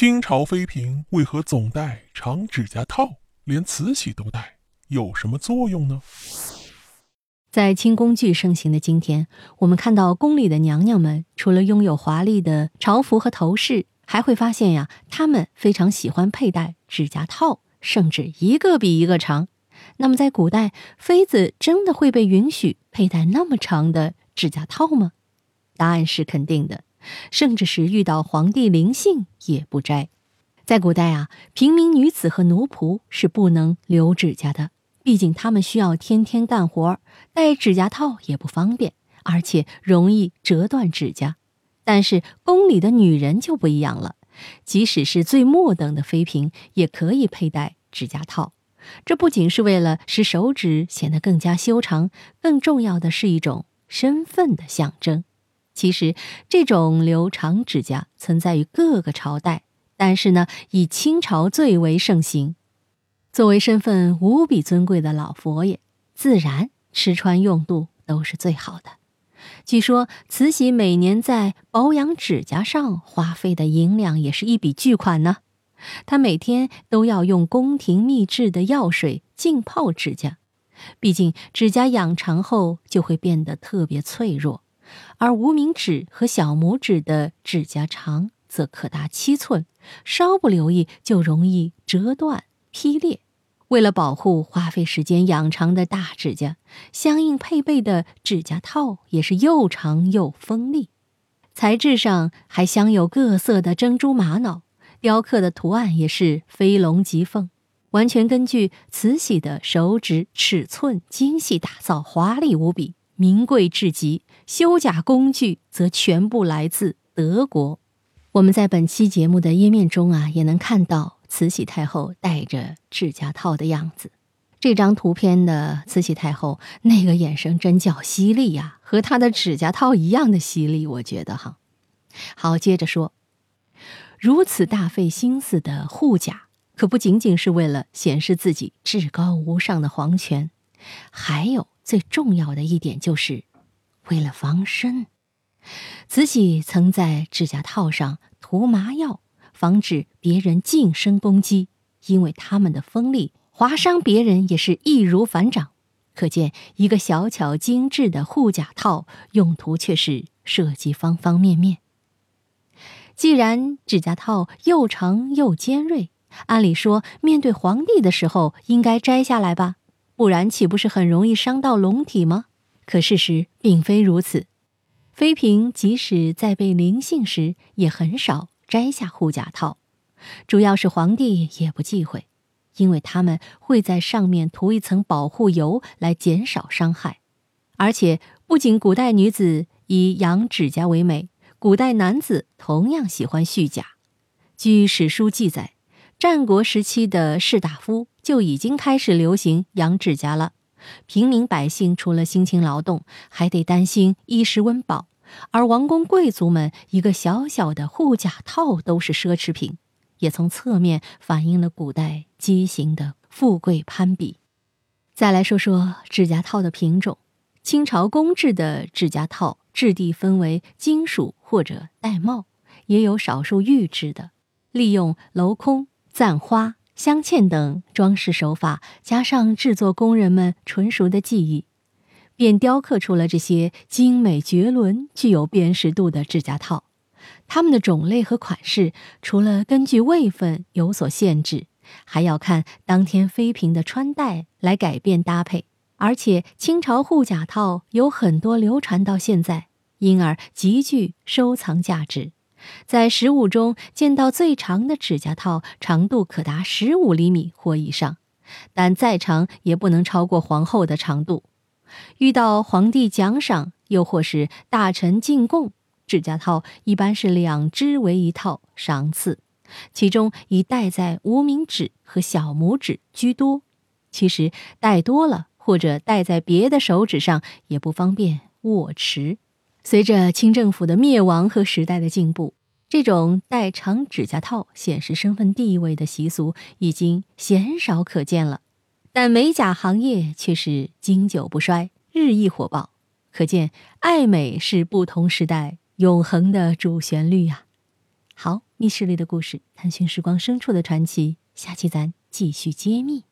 清朝妃嫔为何总戴长指甲套，连慈禧都戴，有什么作用呢？在清宫剧盛行的今天，我们看到宫里的娘娘们，除了拥有华丽的朝服和头饰，还会发现呀，她们非常喜欢佩戴指甲套，甚至一个比一个长。那么，在古代，妃子真的会被允许佩戴那么长的指甲套吗？答案是肯定的，甚至是遇到皇帝临幸也不摘。在古代啊，平民女子和奴仆是不能留指甲的。毕竟他们需要天天干活，戴指甲套也不方便，而且容易折断指甲。但是宫里的女人就不一样了，即使是最末等的妃嫔，也可以佩戴指甲套。这不仅是为了使手指显得更加修长，更重要的是一种身份的象征。其实，这种留长指甲存在于各个朝代，但是呢，以清朝最为盛行。作为身份无比尊贵的老佛爷，自然吃穿用度都是最好的。据说慈禧每年在保养指甲上花费的银两也是一笔巨款呢。她每天都要用宫廷秘制的药水浸泡指甲，毕竟指甲养长后就会变得特别脆弱，而无名指和小拇指的指甲长则可达七寸，稍不留意就容易折断。劈裂，为了保护花费时间养长的大指甲，相应配备的指甲套也是又长又锋利，材质上还镶有各色的珍珠玛瑙，雕刻的图案也是飞龙疾凤，完全根据慈禧的手指尺寸精细打造，华丽无比，名贵至极。修甲工具则全部来自德国。我们在本期节目的页面中啊，也能看到。慈禧太后戴着指甲套的样子，这张图片的慈禧太后那个眼神真叫犀利呀，和她的指甲套一样的犀利，我觉得哈。好，接着说，如此大费心思的护甲，可不仅仅是为了显示自己至高无上的皇权，还有最重要的一点，就是为了防身。慈禧曾在指甲套上涂麻药。防止别人近身攻击，因为他们的锋利，划伤别人也是易如反掌。可见，一个小巧精致的护甲套，用途却是涉及方方面面。既然指甲套又长又尖锐，按理说面对皇帝的时候应该摘下来吧？不然岂不是很容易伤到龙体吗？可事实并非如此，妃嫔即使在被临幸时，也很少。摘下护甲套，主要是皇帝也不忌讳，因为他们会在上面涂一层保护油来减少伤害。而且，不仅古代女子以养指甲为美，古代男子同样喜欢蓄甲。据史书记载，战国时期的士大夫就已经开始流行养指甲了。平民百姓除了辛勤劳动，还得担心衣食温饱。而王公贵族们一个小小的护甲套都是奢侈品，也从侧面反映了古代畸形的富贵攀比。再来说说指甲套的品种，清朝公制的指甲套质地分为金属或者玳瑁，也有少数玉制的，利用镂空、簪花、镶嵌等装饰手法，加上制作工人们纯熟的技艺。便雕刻出了这些精美绝伦、具有辨识度的指甲套。它们的种类和款式，除了根据位分有所限制，还要看当天妃嫔的穿戴来改变搭配。而且，清朝护甲套有很多流传到现在，因而极具收藏价值。在实物中见到最长的指甲套，长度可达十五厘米或以上，但再长也不能超过皇后的长度。遇到皇帝奖赏，又或是大臣进贡，指甲套一般是两只为一套赏赐，其中以戴在无名指和小拇指居多。其实戴多了或者戴在别的手指上也不方便握持。随着清政府的灭亡和时代的进步，这种戴长指甲套显示身份地位的习俗已经鲜少可见了。但美甲行业却是经久不衰，日益火爆，可见爱美是不同时代永恒的主旋律呀。好。密室里的故事，探寻时光深处的传奇。下期咱继续揭秘。